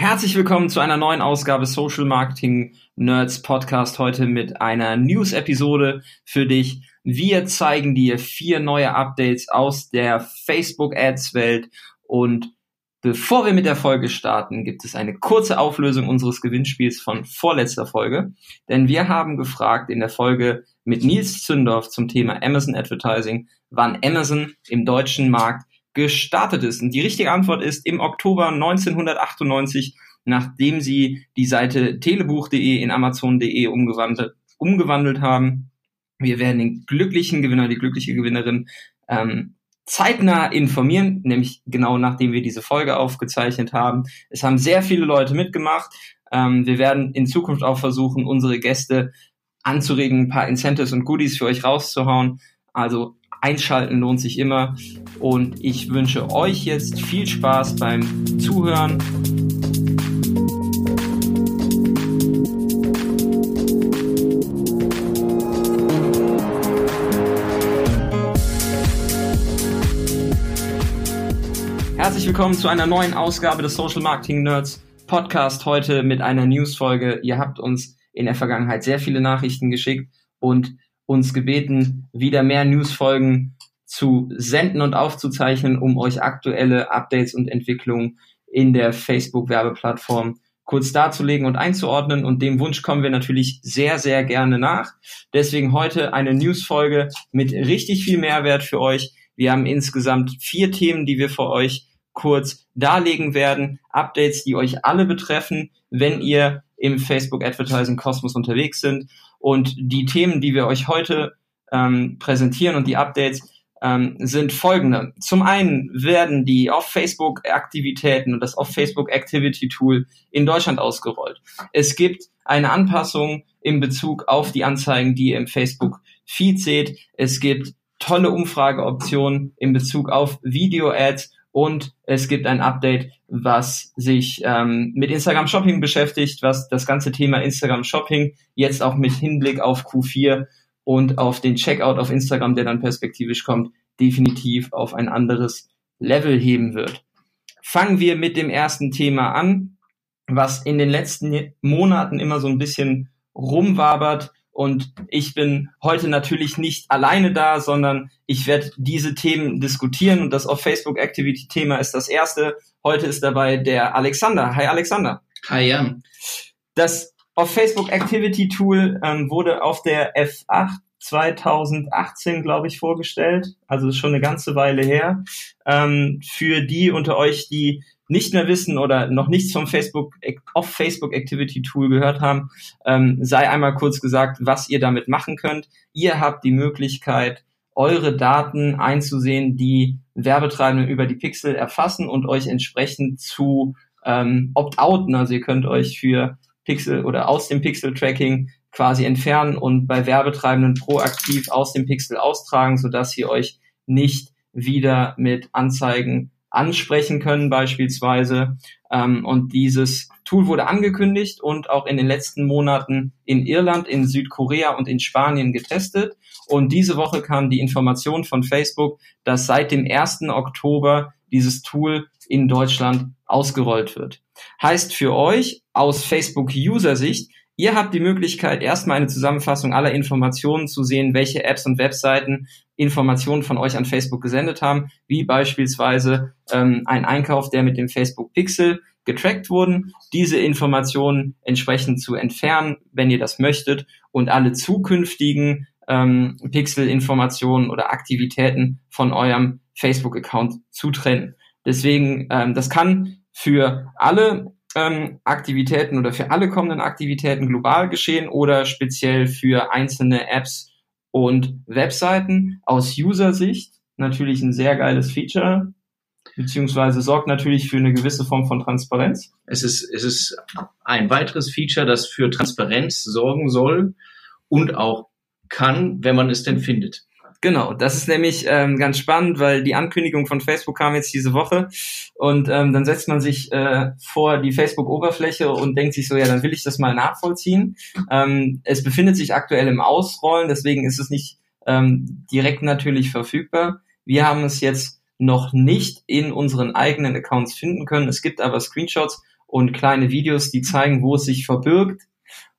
Herzlich willkommen zu einer neuen Ausgabe Social Marketing Nerds Podcast. Heute mit einer News-Episode für dich. Wir zeigen dir vier neue Updates aus der Facebook Ads Welt und Bevor wir mit der Folge starten, gibt es eine kurze Auflösung unseres Gewinnspiels von vorletzter Folge. Denn wir haben gefragt in der Folge mit Nils Zündorf zum Thema Amazon Advertising, wann Amazon im deutschen Markt gestartet ist. Und die richtige Antwort ist im Oktober 1998, nachdem sie die Seite telebuch.de in amazon.de umgewandelt, umgewandelt haben. Wir werden den glücklichen Gewinner, die glückliche Gewinnerin ähm, zeitnah informieren, nämlich genau nachdem wir diese Folge aufgezeichnet haben. Es haben sehr viele Leute mitgemacht. Ähm, wir werden in Zukunft auch versuchen, unsere Gäste anzuregen, ein paar Incentives und Goodies für euch rauszuhauen. Also Einschalten lohnt sich immer. Und ich wünsche euch jetzt viel Spaß beim Zuhören. Herzlich willkommen zu einer neuen Ausgabe des Social Marketing Nerds Podcast heute mit einer Newsfolge. Ihr habt uns in der Vergangenheit sehr viele Nachrichten geschickt und uns gebeten, wieder mehr Newsfolgen zu senden und aufzuzeichnen, um euch aktuelle Updates und Entwicklungen in der Facebook-Werbeplattform kurz darzulegen und einzuordnen. Und dem Wunsch kommen wir natürlich sehr, sehr gerne nach. Deswegen heute eine Newsfolge mit richtig viel Mehrwert für euch. Wir haben insgesamt vier Themen, die wir für euch kurz darlegen werden. Updates, die euch alle betreffen, wenn ihr im Facebook Advertising Kosmos unterwegs sind. Und die Themen, die wir euch heute ähm, präsentieren und die Updates ähm, sind folgende. Zum einen werden die Off-Facebook-Aktivitäten und das Off-Facebook-Activity-Tool in Deutschland ausgerollt. Es gibt eine Anpassung in Bezug auf die Anzeigen, die ihr im Facebook-Feed seht. Es gibt tolle Umfrageoptionen in Bezug auf Video-Ads und es gibt ein Update, was sich ähm, mit Instagram Shopping beschäftigt, was das ganze Thema Instagram Shopping jetzt auch mit Hinblick auf Q4 und auf den Checkout auf Instagram, der dann perspektivisch kommt, definitiv auf ein anderes Level heben wird. Fangen wir mit dem ersten Thema an, was in den letzten Monaten immer so ein bisschen rumwabert, und ich bin heute natürlich nicht alleine da, sondern ich werde diese Themen diskutieren. Und das auf Facebook Activity Thema ist das erste. Heute ist dabei der Alexander. Hi Alexander. Hi Jan. Das auf Facebook Activity Tool ähm, wurde auf der F8 2018, glaube ich, vorgestellt. Also schon eine ganze Weile her. Ähm, für die unter euch, die nicht mehr wissen oder noch nichts vom Facebook auf Facebook Activity Tool gehört haben, ähm, sei einmal kurz gesagt, was ihr damit machen könnt. Ihr habt die Möglichkeit, eure Daten einzusehen, die Werbetreibenden über die Pixel erfassen und euch entsprechend zu ähm, opt-outen. Also ihr könnt euch für Pixel oder aus dem Pixel-Tracking quasi entfernen und bei Werbetreibenden proaktiv aus dem Pixel austragen, sodass ihr euch nicht wieder mit Anzeigen ansprechen können beispielsweise. Ähm, und dieses Tool wurde angekündigt und auch in den letzten Monaten in Irland, in Südkorea und in Spanien getestet. Und diese Woche kam die Information von Facebook, dass seit dem 1. Oktober dieses Tool in Deutschland ausgerollt wird. Heißt für euch aus Facebook-User-Sicht, Ihr habt die Möglichkeit, erstmal eine Zusammenfassung aller Informationen zu sehen, welche Apps und Webseiten Informationen von euch an Facebook gesendet haben, wie beispielsweise ähm, ein Einkauf, der mit dem Facebook Pixel getrackt wurden, diese Informationen entsprechend zu entfernen, wenn ihr das möchtet, und alle zukünftigen ähm, Pixel-Informationen oder Aktivitäten von eurem Facebook-Account zu trennen. Deswegen, ähm, das kann für alle ähm, Aktivitäten oder für alle kommenden Aktivitäten global geschehen oder speziell für einzelne Apps und Webseiten. Aus User-Sicht natürlich ein sehr geiles Feature, beziehungsweise sorgt natürlich für eine gewisse Form von Transparenz. Es ist, es ist ein weiteres Feature, das für Transparenz sorgen soll und auch kann, wenn man es denn findet. Genau, das ist nämlich ähm, ganz spannend, weil die Ankündigung von Facebook kam jetzt diese Woche und ähm, dann setzt man sich äh, vor die Facebook-Oberfläche und denkt sich so, ja, dann will ich das mal nachvollziehen. Ähm, es befindet sich aktuell im Ausrollen, deswegen ist es nicht ähm, direkt natürlich verfügbar. Wir haben es jetzt noch nicht in unseren eigenen Accounts finden können. Es gibt aber Screenshots und kleine Videos, die zeigen, wo es sich verbirgt.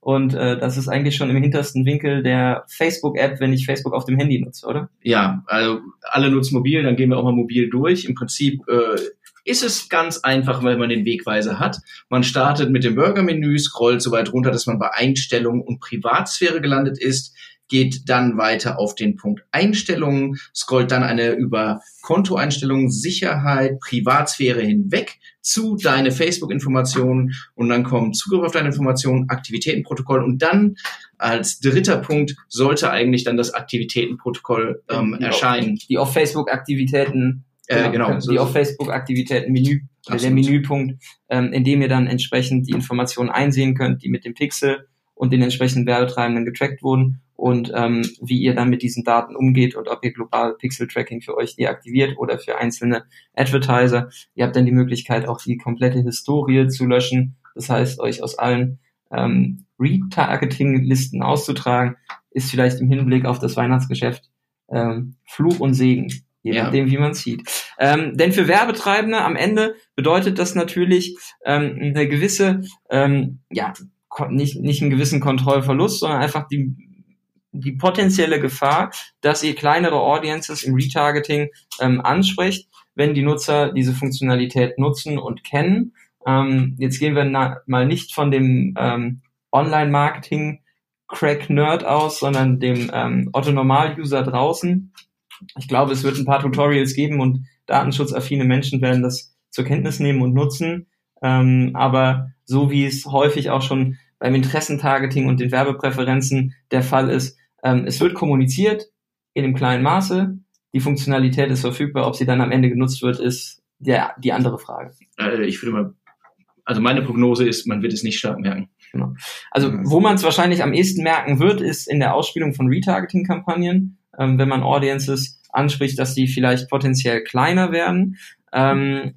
Und äh, das ist eigentlich schon im hintersten Winkel der Facebook-App, wenn ich Facebook auf dem Handy nutze, oder? Ja, also alle nutzen mobil, dann gehen wir auch mal mobil durch. Im Prinzip äh, ist es ganz einfach, weil man den Wegweiser hat. Man startet mit dem Burger-Menü, scrollt so weit runter, dass man bei Einstellungen und Privatsphäre gelandet ist geht dann weiter auf den Punkt Einstellungen, scrollt dann eine über Kontoeinstellungen, Sicherheit, Privatsphäre hinweg zu deine Facebook-Informationen und dann kommt Zugriff auf deine Informationen, Aktivitätenprotokoll und dann als dritter Punkt sollte eigentlich dann das Aktivitätenprotokoll ähm, die erscheinen. Auf, die auf Facebook-Aktivitäten äh, genau, genau die auf Facebook-Aktivitäten Menü, äh, der Menüpunkt, ähm, in dem ihr dann entsprechend die Informationen einsehen könnt, die mit dem Pixel und den entsprechenden Werbetreibenden getrackt wurden und ähm, wie ihr dann mit diesen Daten umgeht und ob ihr global Pixel-Tracking für euch deaktiviert oder für einzelne Advertiser. Ihr habt dann die Möglichkeit, auch die komplette Historie zu löschen. Das heißt, euch aus allen ähm, Retargeting-Listen auszutragen, ist vielleicht im Hinblick auf das Weihnachtsgeschäft ähm, Fluch und Segen, je ja. nachdem, wie man sieht. Ähm, denn für Werbetreibende am Ende bedeutet das natürlich ähm, eine gewisse, ähm, ja, nicht, nicht einen gewissen Kontrollverlust, sondern einfach die die potenzielle Gefahr, dass ihr kleinere Audiences im Retargeting ähm, anspricht, wenn die Nutzer diese Funktionalität nutzen und kennen. Ähm, jetzt gehen wir mal nicht von dem ähm, Online-Marketing Crack-Nerd aus, sondern dem ähm, Otto-Normal-User draußen. Ich glaube, es wird ein paar Tutorials geben und datenschutzaffine Menschen werden das zur Kenntnis nehmen und nutzen. Ähm, aber so wie es häufig auch schon beim Interessentargeting und den Werbepräferenzen der Fall ist, ähm, es wird kommuniziert in einem kleinen Maße. Die Funktionalität ist verfügbar. Ob sie dann am Ende genutzt wird, ist der, die andere Frage. Äh, ich würde mal, also meine Prognose ist, man wird es nicht stark merken. Genau. Also wo man es wahrscheinlich am ehesten merken wird, ist in der Ausspielung von Retargeting-Kampagnen, ähm, wenn man Audiences anspricht, dass die vielleicht potenziell kleiner werden. Ähm,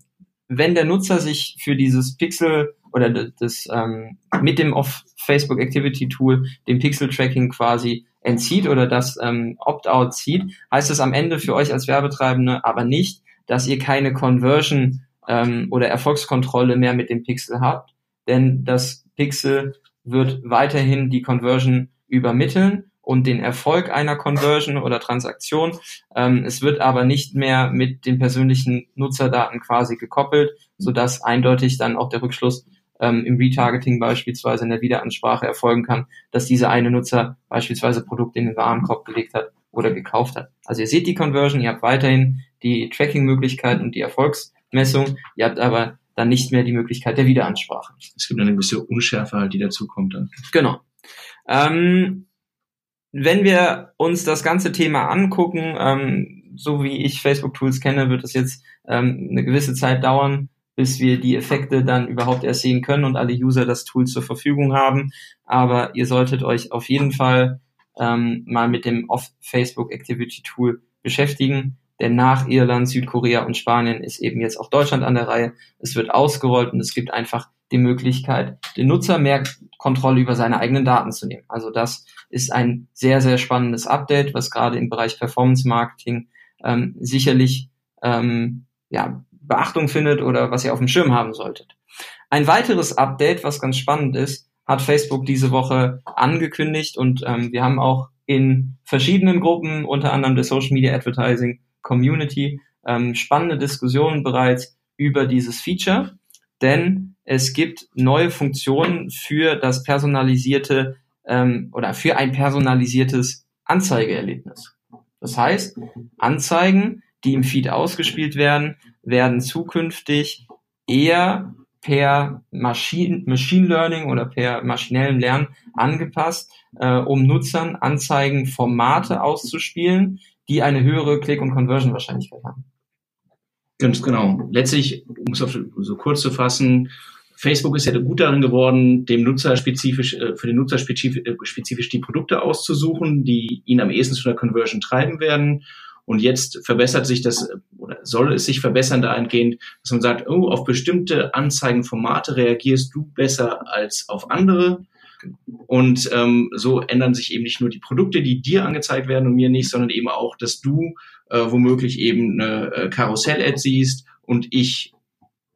wenn der Nutzer sich für dieses Pixel oder das ähm, mit dem Off Facebook Activity Tool dem Pixel Tracking quasi entzieht oder das ähm, Opt-out zieht, heißt es am Ende für euch als Werbetreibende aber nicht, dass ihr keine Conversion ähm, oder Erfolgskontrolle mehr mit dem Pixel habt, denn das Pixel wird weiterhin die Conversion übermitteln und den Erfolg einer Conversion oder Transaktion. Ähm, es wird aber nicht mehr mit den persönlichen Nutzerdaten quasi gekoppelt, sodass eindeutig dann auch der Rückschluss ähm, im Retargeting beispielsweise in der Wiederansprache erfolgen kann, dass dieser eine Nutzer beispielsweise Produkte in den Warenkorb gelegt hat oder gekauft hat. Also ihr seht die Conversion, ihr habt weiterhin die Tracking-Möglichkeit und die Erfolgsmessung, ihr habt aber dann nicht mehr die Möglichkeit der Wiederansprache. Es gibt eine gewisse Unschärfe halt, die dazukommt dann. Genau. Ähm, wenn wir uns das ganze Thema angucken, ähm, so wie ich Facebook-Tools kenne, wird es jetzt ähm, eine gewisse Zeit dauern, bis wir die Effekte dann überhaupt erst sehen können und alle User das Tool zur Verfügung haben. Aber ihr solltet euch auf jeden Fall ähm, mal mit dem Off-Facebook Activity Tool beschäftigen. Denn nach Irland, Südkorea und Spanien ist eben jetzt auch Deutschland an der Reihe. Es wird ausgerollt und es gibt einfach die Möglichkeit, den Nutzer mehr Kontrolle über seine eigenen Daten zu nehmen. Also das ist ein sehr, sehr spannendes Update, was gerade im Bereich Performance Marketing ähm, sicherlich ähm, ja, Beachtung findet oder was ihr auf dem Schirm haben solltet. Ein weiteres Update, was ganz spannend ist, hat Facebook diese Woche angekündigt und ähm, wir haben auch in verschiedenen Gruppen, unter anderem der Social Media Advertising Community, ähm, spannende Diskussionen bereits über dieses Feature, denn es gibt neue Funktionen für das personalisierte ähm, oder für ein personalisiertes Anzeigeerlebnis. Das heißt, Anzeigen, die im Feed ausgespielt werden, werden zukünftig eher per Machine, Machine Learning oder per maschinellem Lernen angepasst, äh, um Nutzern Anzeigen Formate auszuspielen, die eine höhere Click- und Conversion-Wahrscheinlichkeit haben. Ganz genau. Letztlich, um es so kurz zu fassen, Facebook ist ja gut darin geworden, dem Nutzer spezifisch, äh, für den Nutzer spezifisch, äh, spezifisch die Produkte auszusuchen, die ihn am ehesten zu einer Conversion treiben werden. Und jetzt verbessert sich das oder soll es sich verbessern dahingehend, dass man sagt, oh, auf bestimmte Anzeigenformate reagierst du besser als auf andere. Und ähm, so ändern sich eben nicht nur die Produkte, die dir angezeigt werden und mir nicht, sondern eben auch, dass du äh, womöglich eben eine äh, Karussell-Ad siehst und ich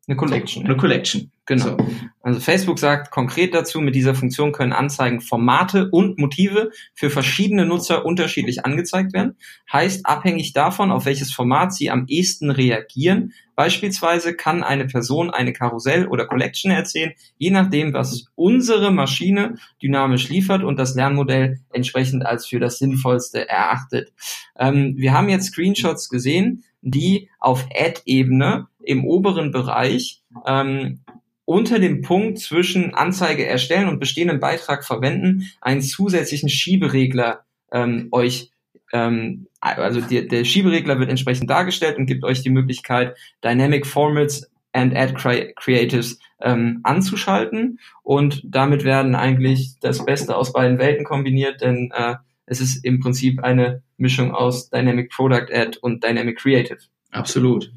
eine Collection. Eine Collection. Genau. So. Also Facebook sagt konkret dazu, mit dieser Funktion können Anzeigen Formate und Motive für verschiedene Nutzer unterschiedlich angezeigt werden. Heißt, abhängig davon, auf welches Format sie am ehesten reagieren. Beispielsweise kann eine Person eine Karussell oder Collection erzählen, je nachdem, was unsere Maschine dynamisch liefert und das Lernmodell entsprechend als für das Sinnvollste erachtet. Ähm, wir haben jetzt Screenshots gesehen, die auf Ad-Ebene im oberen Bereich ähm, unter dem Punkt zwischen Anzeige erstellen und bestehenden Beitrag verwenden einen zusätzlichen Schieberegler ähm, euch ähm, also die, der Schieberegler wird entsprechend dargestellt und gibt euch die Möglichkeit, Dynamic Formats and Ad Creatives ähm, anzuschalten. Und damit werden eigentlich das Beste aus beiden Welten kombiniert, denn äh, es ist im Prinzip eine Mischung aus Dynamic Product Ad und Dynamic Creative. Absolut.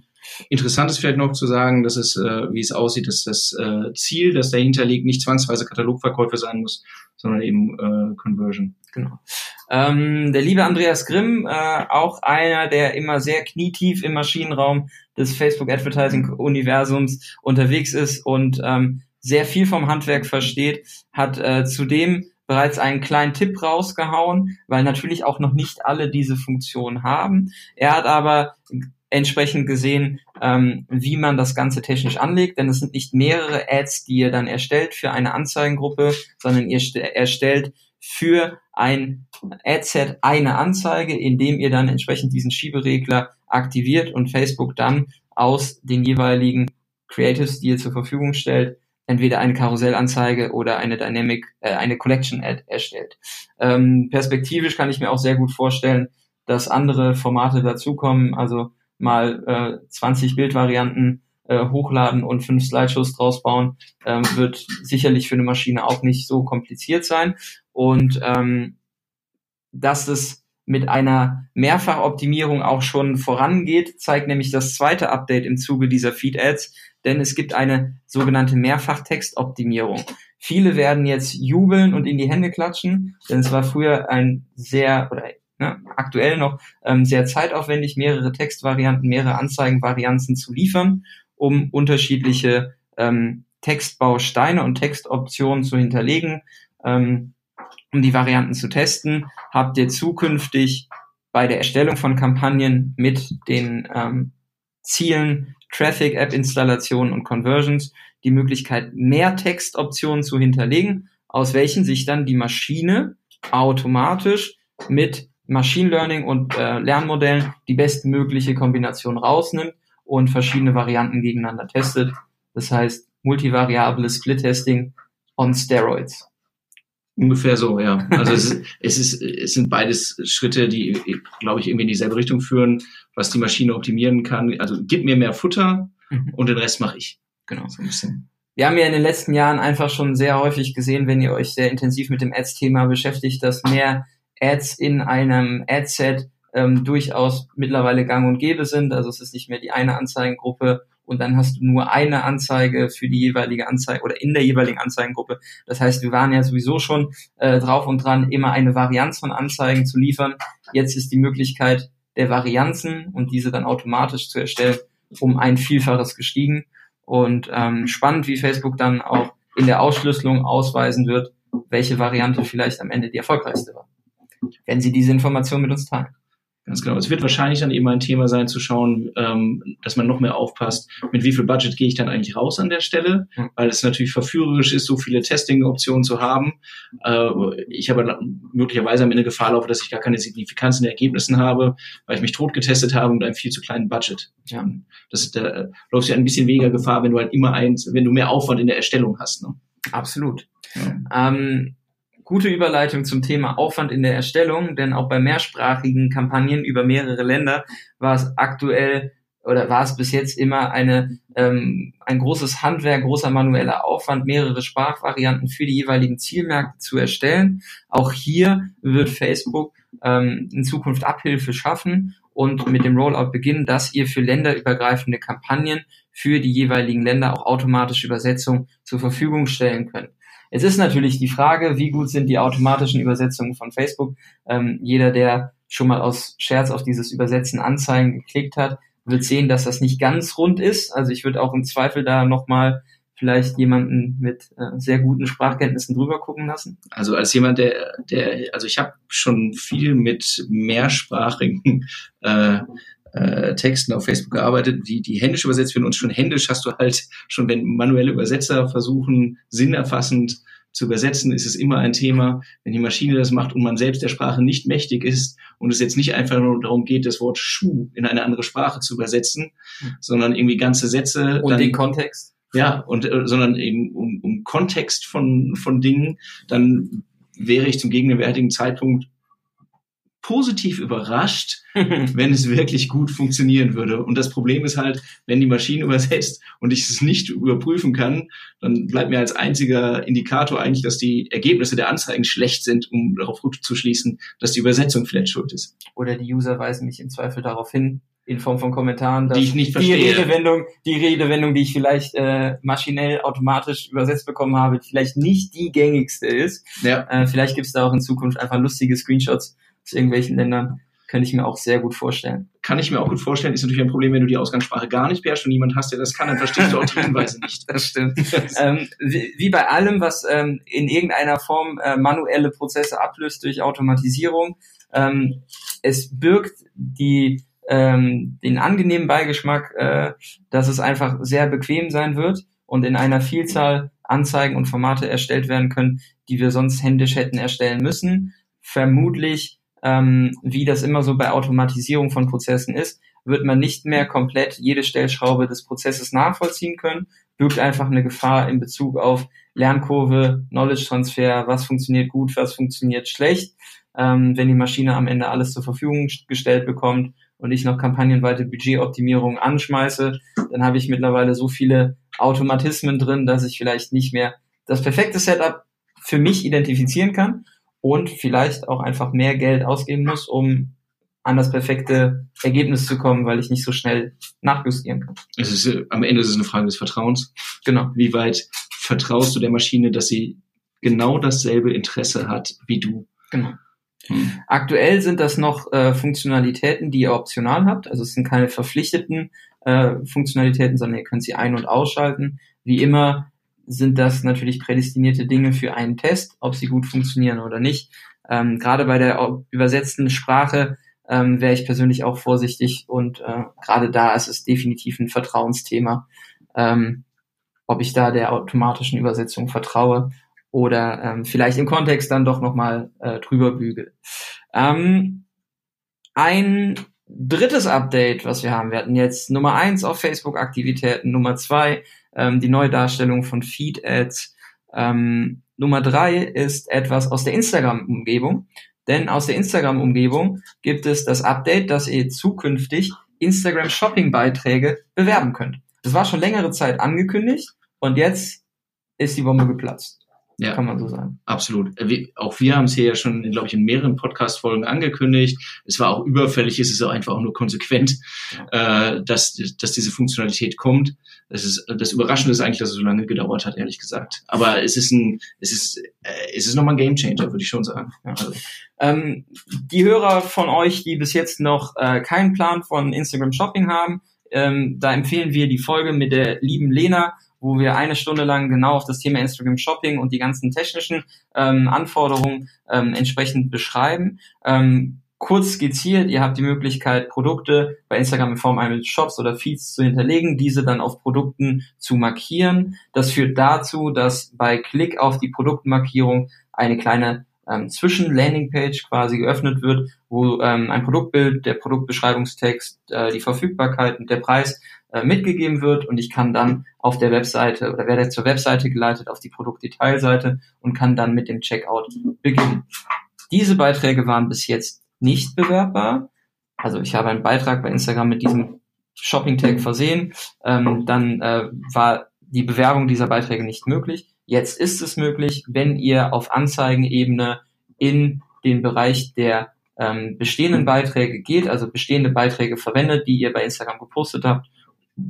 Interessant ist vielleicht noch zu sagen, dass es, äh, wie es aussieht, dass das äh, Ziel, das dahinter liegt, nicht zwangsweise Katalogverkäufe sein muss, sondern eben äh, Conversion. Genau. Ähm, der liebe Andreas Grimm, äh, auch einer, der immer sehr knietief im Maschinenraum des Facebook Advertising Universums unterwegs ist und ähm, sehr viel vom Handwerk versteht, hat äh, zudem bereits einen kleinen Tipp rausgehauen, weil natürlich auch noch nicht alle diese Funktion haben. Er hat aber entsprechend gesehen, ähm, wie man das Ganze technisch anlegt, denn es sind nicht mehrere Ads, die ihr dann erstellt für eine Anzeigengruppe, sondern ihr erstellt für ein Adset eine Anzeige, indem ihr dann entsprechend diesen Schieberegler aktiviert und Facebook dann aus den jeweiligen Creatives, die ihr zur Verfügung stellt, entweder eine Karussellanzeige oder eine Dynamic, äh, eine Collection Ad erstellt. Ähm, perspektivisch kann ich mir auch sehr gut vorstellen, dass andere Formate dazukommen, also mal äh, 20 Bildvarianten äh, hochladen und fünf Slideshows draus bauen, ähm, wird sicherlich für eine Maschine auch nicht so kompliziert sein. Und ähm, dass es mit einer Mehrfachoptimierung auch schon vorangeht, zeigt nämlich das zweite Update im Zuge dieser Feed-Ads, denn es gibt eine sogenannte Mehrfachtextoptimierung. Viele werden jetzt jubeln und in die Hände klatschen, denn es war früher ein sehr oder ne, aktuell noch ähm, sehr zeitaufwendig, mehrere Textvarianten, mehrere Anzeigenvarianten zu liefern, um unterschiedliche ähm, Textbausteine und Textoptionen zu hinterlegen. Ähm, um die Varianten zu testen, habt ihr zukünftig bei der Erstellung von Kampagnen mit den ähm, Zielen Traffic, App-Installationen und Conversions die Möglichkeit, mehr Textoptionen zu hinterlegen, aus welchen sich dann die Maschine automatisch mit Machine Learning und äh, Lernmodellen die bestmögliche Kombination rausnimmt und verschiedene Varianten gegeneinander testet. Das heißt, multivariables Split-Testing on Steroids. Ungefähr so, ja. Also es, ist, es, ist, es sind beides Schritte, die, glaube ich, irgendwie in dieselbe Richtung führen, was die Maschine optimieren kann. Also gib mir mehr Futter mhm. und den Rest mache ich. Genau. So ein bisschen. Wir haben ja in den letzten Jahren einfach schon sehr häufig gesehen, wenn ihr euch sehr intensiv mit dem Ads-Thema beschäftigt, dass mehr Ads in einem Adset ähm, durchaus mittlerweile gang und gäbe sind. Also es ist nicht mehr die eine Anzeigengruppe und dann hast du nur eine Anzeige für die jeweilige Anzeige oder in der jeweiligen Anzeigengruppe. Das heißt, wir waren ja sowieso schon äh, drauf und dran, immer eine Varianz von Anzeigen zu liefern. Jetzt ist die Möglichkeit der Varianzen und diese dann automatisch zu erstellen, um ein Vielfaches gestiegen. Und ähm, spannend, wie Facebook dann auch in der Ausschlüsselung ausweisen wird, welche Variante vielleicht am Ende die erfolgreichste war wenn Sie diese Information mit uns teilen. Ganz genau. Es wird wahrscheinlich dann eben ein Thema sein, zu schauen, ähm, dass man noch mehr aufpasst, mit wie viel Budget gehe ich dann eigentlich raus an der Stelle, mhm. weil es natürlich verführerisch ist, so viele Testing-Optionen zu haben. Äh, ich habe möglicherweise am Ende Gefahr laufe, dass ich gar keine Signifikanz in den Ergebnissen habe, weil ich mich tot getestet habe mit einem viel zu kleinen Budget. Ja. Das, da läufst du ja ein bisschen weniger Gefahr, wenn du halt immer eins, wenn du mehr Aufwand in der Erstellung hast. Ne? Absolut. Ja. Ähm, Gute Überleitung zum Thema Aufwand in der Erstellung, denn auch bei mehrsprachigen Kampagnen über mehrere Länder war es aktuell oder war es bis jetzt immer eine, ähm, ein großes Handwerk, großer manueller Aufwand, mehrere Sprachvarianten für die jeweiligen Zielmärkte zu erstellen. Auch hier wird Facebook ähm, in Zukunft Abhilfe schaffen und mit dem Rollout beginnen, dass ihr für länderübergreifende Kampagnen für die jeweiligen Länder auch automatische Übersetzung zur Verfügung stellen könnt. Es ist natürlich die Frage, wie gut sind die automatischen Übersetzungen von Facebook. Ähm, jeder, der schon mal aus Scherz auf dieses Übersetzen Anzeigen geklickt hat, wird sehen, dass das nicht ganz rund ist. Also ich würde auch im Zweifel da nochmal vielleicht jemanden mit äh, sehr guten Sprachkenntnissen drüber gucken lassen? Also als jemand, der, der also ich habe schon viel mit mehrsprachigen äh, äh, Texten auf Facebook gearbeitet, die, die händisch übersetzt werden. Und schon händisch hast du halt, schon wenn manuelle Übersetzer versuchen, sinnerfassend zu übersetzen, ist es immer ein Thema, wenn die Maschine das macht und man selbst der Sprache nicht mächtig ist und es jetzt nicht einfach nur darum geht, das Wort Schuh in eine andere Sprache zu übersetzen, mhm. sondern irgendwie ganze Sätze. Und dann, den Kontext. Ja, und äh, sondern eben um, um Kontext von, von Dingen, dann wäre ich zum gegenwärtigen Zeitpunkt positiv überrascht, wenn es wirklich gut funktionieren würde. Und das Problem ist halt, wenn die Maschine übersetzt und ich es nicht überprüfen kann, dann bleibt mir als einziger Indikator eigentlich, dass die Ergebnisse der Anzeigen schlecht sind, um darauf zu schließen, dass die Übersetzung vielleicht schuld ist. Oder die User weisen mich im Zweifel darauf hin, in Form von Kommentaren, dass die ich nicht verstehe. Die Redewendung, die Redewendung, die ich vielleicht äh, maschinell automatisch übersetzt bekommen habe, vielleicht nicht die gängigste ist. Ja. Äh, vielleicht gibt es da auch in Zukunft einfach lustige Screenshots aus irgendwelchen Ländern. Könnte ich mir auch sehr gut vorstellen. Kann ich mir auch gut vorstellen. Ist natürlich ein Problem, wenn du die Ausgangssprache gar nicht beherrschst und niemand hast, der das kann, dann verstehst du auch die Hinweise nicht. das stimmt. ähm, wie, wie, bei allem, was ähm, in irgendeiner Form äh, manuelle Prozesse ablöst durch Automatisierung, ähm, es birgt die ähm, den angenehmen Beigeschmack, äh, dass es einfach sehr bequem sein wird und in einer Vielzahl Anzeigen und Formate erstellt werden können, die wir sonst händisch hätten erstellen müssen. Vermutlich ähm, wie das immer so bei Automatisierung von Prozessen ist, wird man nicht mehr komplett jede Stellschraube des Prozesses nachvollziehen können, birgt einfach eine Gefahr in Bezug auf Lernkurve, Knowledge Transfer, was funktioniert gut, was funktioniert schlecht. Ähm, wenn die Maschine am Ende alles zur Verfügung gestellt bekommt und ich noch kampagnenweite Budgetoptimierung anschmeiße, dann habe ich mittlerweile so viele Automatismen drin, dass ich vielleicht nicht mehr das perfekte Setup für mich identifizieren kann und vielleicht auch einfach mehr Geld ausgeben muss, um an das perfekte Ergebnis zu kommen, weil ich nicht so schnell nachjustieren kann. Es ist, äh, am Ende ist es eine Frage des Vertrauens. Genau. Wie weit vertraust du der Maschine, dass sie genau dasselbe Interesse hat wie du? Genau. Hm. Aktuell sind das noch äh, Funktionalitäten, die ihr optional habt. Also es sind keine verpflichteten äh, Funktionalitäten, sondern ihr könnt sie ein- und ausschalten. Wie immer sind das natürlich prädestinierte Dinge für einen Test, ob sie gut funktionieren oder nicht. Ähm, gerade bei der übersetzten Sprache ähm, wäre ich persönlich auch vorsichtig und äh, gerade da ist es definitiv ein Vertrauensthema, ähm, ob ich da der automatischen Übersetzung vertraue oder ähm, vielleicht im Kontext dann doch nochmal äh, drüber bügel. Ähm, ein drittes Update, was wir haben, wir hatten jetzt Nummer eins auf Facebook-Aktivitäten, Nummer zwei ähm, die neue Darstellung von Feed-Ads. Ähm, Nummer drei ist etwas aus der Instagram-Umgebung. Denn aus der Instagram-Umgebung gibt es das Update, dass ihr zukünftig Instagram-Shopping-Beiträge bewerben könnt. Das war schon längere Zeit angekündigt und jetzt ist die Bombe geplatzt. Ja, kann man so sagen. Absolut. Äh, auch wir haben es hier ja schon, glaube ich, in mehreren Podcast-Folgen angekündigt. Es war auch überfällig, es ist auch einfach auch nur konsequent, ja. äh, dass, dass diese Funktionalität kommt. Das, ist, das Überraschende ist eigentlich, dass es so lange gedauert hat, ehrlich gesagt. Aber es ist ein, es ist, äh, es ist nochmal ein Gamechanger, würde ich schon sagen. Ja, also. ähm, die Hörer von euch, die bis jetzt noch äh, keinen Plan von Instagram Shopping haben, ähm, da empfehlen wir die Folge mit der lieben Lena wo wir eine Stunde lang genau auf das Thema Instagram Shopping und die ganzen technischen ähm, Anforderungen ähm, entsprechend beschreiben. Ähm, kurz skizziert, ihr habt die Möglichkeit, Produkte bei Instagram in Form eines Shops oder Feeds zu hinterlegen, diese dann auf Produkten zu markieren. Das führt dazu, dass bei Klick auf die Produktmarkierung eine kleine ähm, Zwischen-Landingpage quasi geöffnet wird, wo ähm, ein Produktbild, der Produktbeschreibungstext, äh, die Verfügbarkeit und der Preis äh, mitgegeben wird und ich kann dann auf der Webseite oder werde zur Webseite geleitet auf die Produktdetailseite und kann dann mit dem Checkout beginnen. Diese Beiträge waren bis jetzt nicht bewerbbar. Also ich habe einen Beitrag bei Instagram mit diesem Shopping-Tag versehen. Ähm, dann äh, war die Bewerbung dieser Beiträge nicht möglich. Jetzt ist es möglich, wenn ihr auf Anzeigenebene in den Bereich der ähm, bestehenden Beiträge geht, also bestehende Beiträge verwendet, die ihr bei Instagram gepostet habt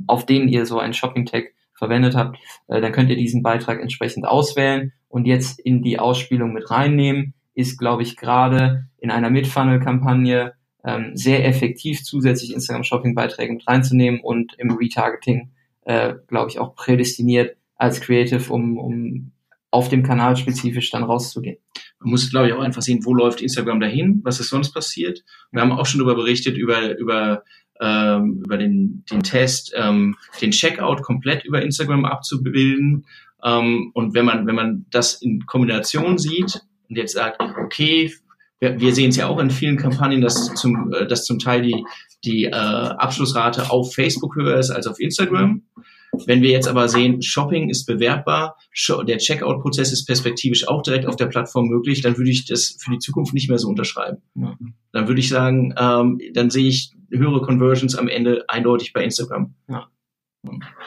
auf denen ihr so einen Shopping-Tag verwendet habt, äh, dann könnt ihr diesen Beitrag entsprechend auswählen und jetzt in die Ausspielung mit reinnehmen. Ist, glaube ich, gerade in einer Mid-Funnel-Kampagne ähm, sehr effektiv, zusätzlich Instagram-Shopping-Beiträge mit reinzunehmen und im Retargeting, äh, glaube ich, auch prädestiniert, als Creative, um, um auf dem Kanal spezifisch dann rauszugehen. Man muss, glaube ich, auch einfach sehen, wo läuft Instagram dahin, was ist sonst passiert. Wir haben auch schon darüber berichtet, über, über, ähm, über den, den Test, ähm, den Checkout komplett über Instagram abzubilden. Ähm, und wenn man, wenn man das in Kombination sieht und jetzt sagt, okay, wir, wir sehen es ja auch in vielen Kampagnen, dass zum, äh, dass zum Teil die, die äh, Abschlussrate auf Facebook höher ist als auf Instagram. Wenn wir jetzt aber sehen, Shopping ist bewerbbar, der Checkout-Prozess ist perspektivisch auch direkt auf der Plattform möglich, dann würde ich das für die Zukunft nicht mehr so unterschreiben. Ja. Dann würde ich sagen, ähm, dann sehe ich höhere Conversions am Ende eindeutig bei Instagram. Ja.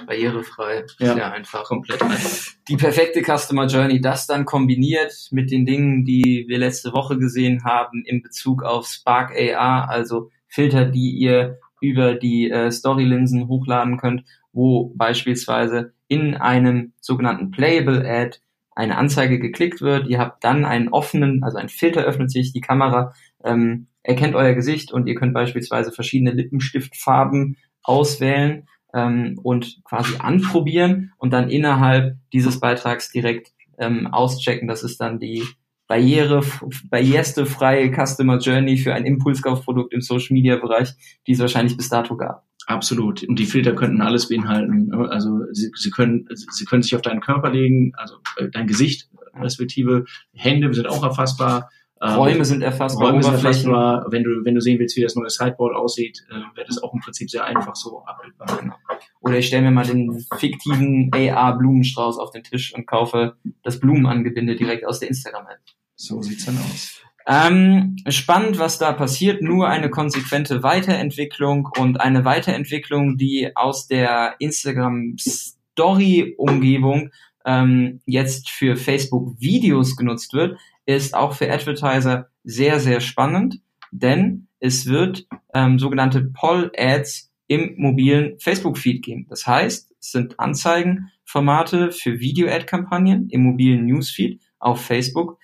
Barrierefrei, ja, sehr einfach. Komplett einfach. Die perfekte Customer Journey, das dann kombiniert mit den Dingen, die wir letzte Woche gesehen haben in Bezug auf Spark AR, also Filter, die ihr über die äh, Story-Linsen hochladen könnt, wo beispielsweise in einem sogenannten Playable Ad eine Anzeige geklickt wird. Ihr habt dann einen offenen, also ein Filter öffnet sich, die Kamera ähm, erkennt euer Gesicht und ihr könnt beispielsweise verschiedene Lippenstiftfarben auswählen ähm, und quasi anprobieren und dann innerhalb dieses Beitrags direkt ähm, auschecken. Das ist dann die Barriere, barrierste freie Customer Journey für ein Impulskaufprodukt im Social Media Bereich, die es wahrscheinlich bis dato gab. Absolut. Und die Filter könnten alles beinhalten. Also sie, sie können sie können sich auf deinen Körper legen, also äh, dein Gesicht respektive Hände sind auch erfassbar. Ähm, Räume sind erfassbar, Räume sind erfassbar. Wenn du, wenn du sehen willst, wie das neue Sideboard aussieht, äh, wäre das auch im Prinzip sehr einfach so abbildbar. Oder ich stelle mir mal den fiktiven AR-Blumenstrauß auf den Tisch und kaufe das Blumenangebinde direkt aus der Instagram-App. So sieht's dann aus. Ähm, spannend, was da passiert. Nur eine konsequente Weiterentwicklung und eine Weiterentwicklung, die aus der Instagram Story Umgebung ähm, jetzt für Facebook Videos genutzt wird, ist auch für Advertiser sehr, sehr spannend, denn es wird ähm, sogenannte Poll Ads im mobilen Facebook Feed geben. Das heißt, es sind Anzeigenformate für Video Ad Kampagnen im mobilen Newsfeed auf Facebook,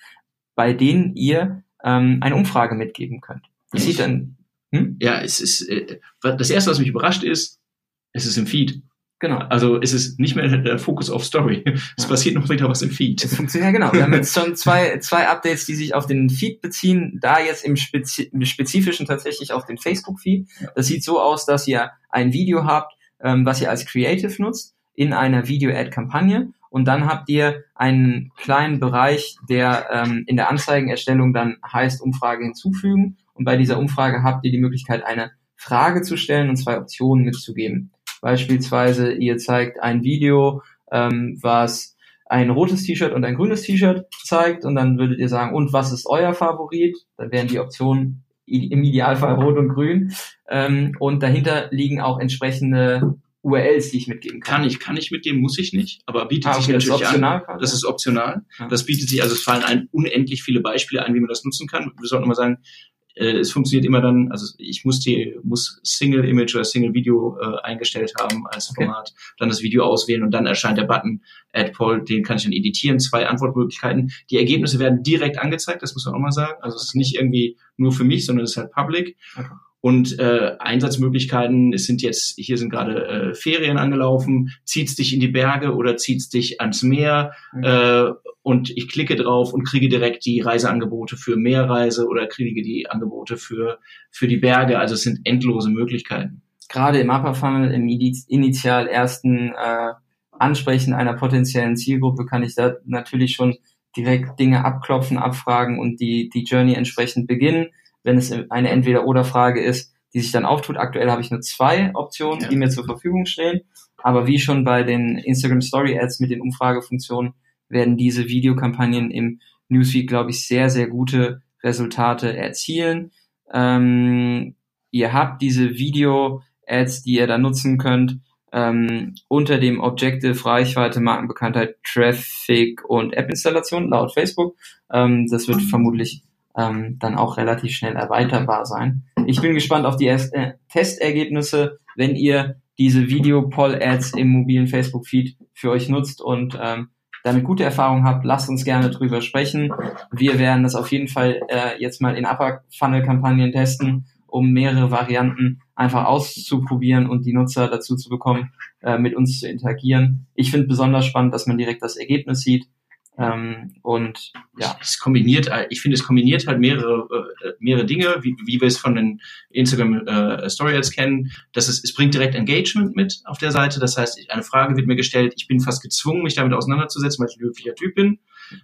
bei denen ihr ähm, eine Umfrage mitgeben könnt. Das sieht dann. Hm? Ja, es ist äh, das erste, was mich überrascht ist, es ist im Feed. Genau. Also es ist nicht mehr der Fokus auf Story. Es ja. passiert noch wieder was im Feed. Es funktioniert ja genau. Wir haben jetzt schon zwei, zwei Updates, die sich auf den Feed beziehen. Da jetzt im, Spezi im Spezifischen tatsächlich auf den Facebook-Feed. Ja. Das sieht so aus, dass ihr ein Video habt, ähm, was ihr als Creative nutzt in einer Video-Ad-Kampagne und dann habt ihr einen kleinen Bereich, der ähm, in der Anzeigenerstellung dann heißt Umfrage hinzufügen. Und bei dieser Umfrage habt ihr die Möglichkeit, eine Frage zu stellen und zwei Optionen mitzugeben. Beispielsweise, ihr zeigt ein Video, ähm, was ein rotes T-Shirt und ein grünes T-Shirt zeigt und dann würdet ihr sagen, und was ist euer Favorit? Dann wären die Optionen im Idealfall rot und grün. Ähm, und dahinter liegen auch entsprechende URLs, die ich mitgeben kann. Kann ich, kann ich mitgeben, muss ich nicht, aber bietet ah, okay, sich natürlich an. Quasi. Das ist optional. Ja. Das bietet sich, also es fallen ein unendlich viele Beispiele ein, wie man das nutzen kann. Wir sollten mal sagen, äh, es funktioniert immer dann, also ich muss die, muss Single Image oder Single Video äh, eingestellt haben als okay. Format, dann das Video auswählen und dann erscheint der Button Add Poll, den kann ich dann editieren, zwei Antwortmöglichkeiten. Die Ergebnisse werden direkt angezeigt, das muss man auch mal sagen. Also es ist nicht irgendwie nur für mich, sondern es ist halt public. Okay. Und äh, Einsatzmöglichkeiten, es sind jetzt, hier sind gerade äh, Ferien angelaufen, zieht's dich in die Berge oder zieht's dich ans Meer mhm. äh, und ich klicke drauf und kriege direkt die Reiseangebote für Meerreise oder kriege die Angebote für, für die Berge. Also es sind endlose Möglichkeiten. Gerade im Upper Funnel, im initial ersten äh, Ansprechen einer potenziellen Zielgruppe kann ich da natürlich schon direkt Dinge abklopfen, abfragen und die, die Journey entsprechend beginnen wenn es eine Entweder-Oder-Frage ist, die sich dann auftut. Aktuell habe ich nur zwei Optionen, ja. die mir zur Verfügung stehen. Aber wie schon bei den Instagram Story Ads mit den Umfragefunktionen werden diese Videokampagnen im Newsfeed, glaube ich, sehr, sehr gute Resultate erzielen. Ähm, ihr habt diese Video-Ads, die ihr da nutzen könnt, ähm, unter dem Objective Reichweite, Markenbekanntheit, Traffic und App-Installation laut Facebook. Ähm, das wird vermutlich ähm, dann auch relativ schnell erweiterbar sein. Ich bin gespannt auf die Erst äh, Testergebnisse, wenn ihr diese Video-Poll-Ads im mobilen Facebook-Feed für euch nutzt und ähm, damit gute Erfahrungen habt, lasst uns gerne drüber sprechen. Wir werden das auf jeden Fall äh, jetzt mal in Upper-Funnel-Kampagnen testen um mehrere Varianten einfach auszuprobieren und die Nutzer dazu zu bekommen, äh, mit uns zu interagieren. Ich finde besonders spannend, dass man direkt das Ergebnis sieht. Ähm, und ja. Es kombiniert, ich finde, es kombiniert halt mehrere, äh, mehrere Dinge, wie, wie wir es von den Instagram äh, Story Ads kennen. Das ist, es bringt direkt Engagement mit auf der Seite. Das heißt, eine Frage wird mir gestellt, ich bin fast gezwungen, mich damit auseinanderzusetzen, weil ich ein höflicher Typ bin.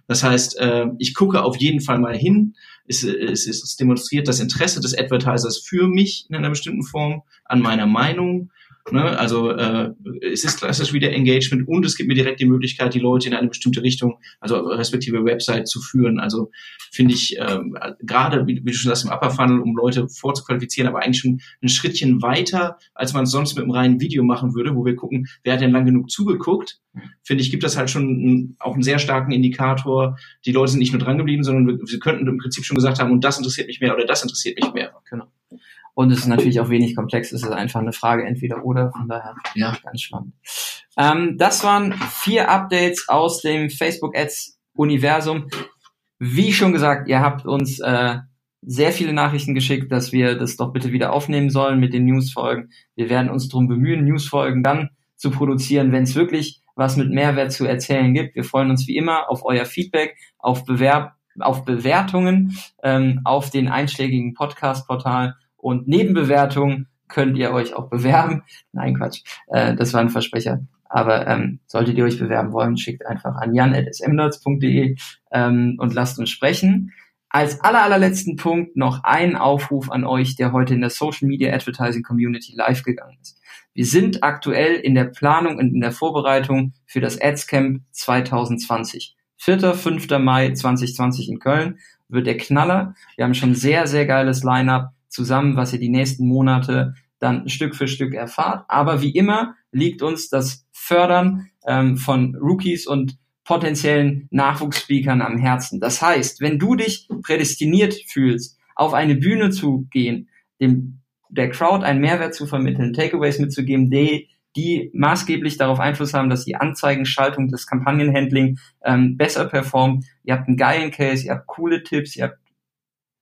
Das heißt, äh, ich gucke auf jeden Fall mal hin. Es, es, es demonstriert das Interesse des Advertisers für mich in einer bestimmten Form, an meiner Meinung. Ne? Also äh, es ist klassisch wieder Engagement und es gibt mir direkt die Möglichkeit, die Leute in eine bestimmte Richtung, also respektive Website zu führen. Also finde ich äh, gerade, wie, wie, du schon sagst, im Upper Funnel, um Leute vorzuqualifizieren, aber eigentlich schon ein Schrittchen weiter, als man es sonst mit einem reinen Video machen würde, wo wir gucken, wer hat denn lang genug zugeguckt. Finde ich, gibt das halt schon ein, auch einen sehr starken Indikator. Die Leute sind nicht nur dran geblieben, sondern wir, wir könnten im Prinzip schon gesagt haben, und das interessiert mich mehr oder das interessiert mich mehr. Genau. Und es ist natürlich auch wenig komplex. Es ist einfach eine Frage entweder oder. Von daher ja. ganz spannend. Ähm, das waren vier Updates aus dem Facebook Ads Universum. Wie schon gesagt, ihr habt uns äh, sehr viele Nachrichten geschickt, dass wir das doch bitte wieder aufnehmen sollen mit den Newsfolgen. Wir werden uns darum bemühen, Newsfolgen dann zu produzieren, wenn es wirklich was mit Mehrwert zu erzählen gibt. Wir freuen uns wie immer auf euer Feedback, auf Bewerb auf Bewertungen ähm, auf den einschlägigen Podcast-Portalen und Nebenbewertungen könnt ihr euch auch bewerben. Nein, Quatsch, äh, das war ein Versprecher. Aber ähm, solltet ihr euch bewerben wollen, schickt einfach an jan.smnerds.de ähm, und lasst uns sprechen. Als aller, allerletzten Punkt noch ein Aufruf an euch, der heute in der Social Media Advertising Community live gegangen ist. Wir sind aktuell in der Planung und in der Vorbereitung für das AdsCamp 2020. 4. 5. Mai 2020 in Köln wird der Knaller. Wir haben schon sehr, sehr geiles Line-up zusammen, was ihr die nächsten Monate dann Stück für Stück erfahrt. Aber wie immer liegt uns das Fördern ähm, von Rookies und potenziellen Nachwuchsspeakern am Herzen. Das heißt, wenn du dich prädestiniert fühlst, auf eine Bühne zu gehen, dem, der Crowd einen Mehrwert zu vermitteln, Takeaways mitzugeben, die, die maßgeblich darauf Einfluss haben, dass die Anzeigenschaltung, das Kampagnenhandling ähm, besser performt. Ihr habt einen geilen Case, ihr habt coole Tipps, ihr habt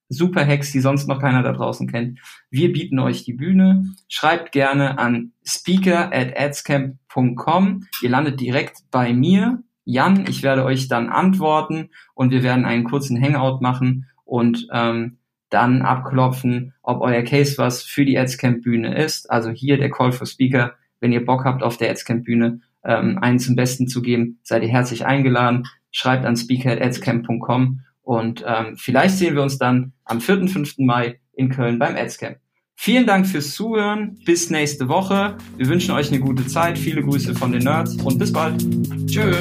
super Hacks, die sonst noch keiner da draußen kennt. Wir bieten euch die Bühne. Schreibt gerne an speaker at adscamp.com. Ihr landet direkt bei mir, Jan. Ich werde euch dann antworten und wir werden einen kurzen Hangout machen und ähm, dann abklopfen, ob euer Case was für die Adscamp-Bühne ist. Also hier der Call for Speaker. Wenn ihr Bock habt, auf der Adscamp-Bühne ähm, einen zum Besten zu geben, seid ihr herzlich eingeladen. Schreibt an speaker at adscamp.com und ähm, vielleicht sehen wir uns dann am 4. 5. Mai in Köln beim Adscamp. Vielen Dank fürs Zuhören. Bis nächste Woche. Wir wünschen euch eine gute Zeit. Viele Grüße von den Nerds und bis bald. Tschö.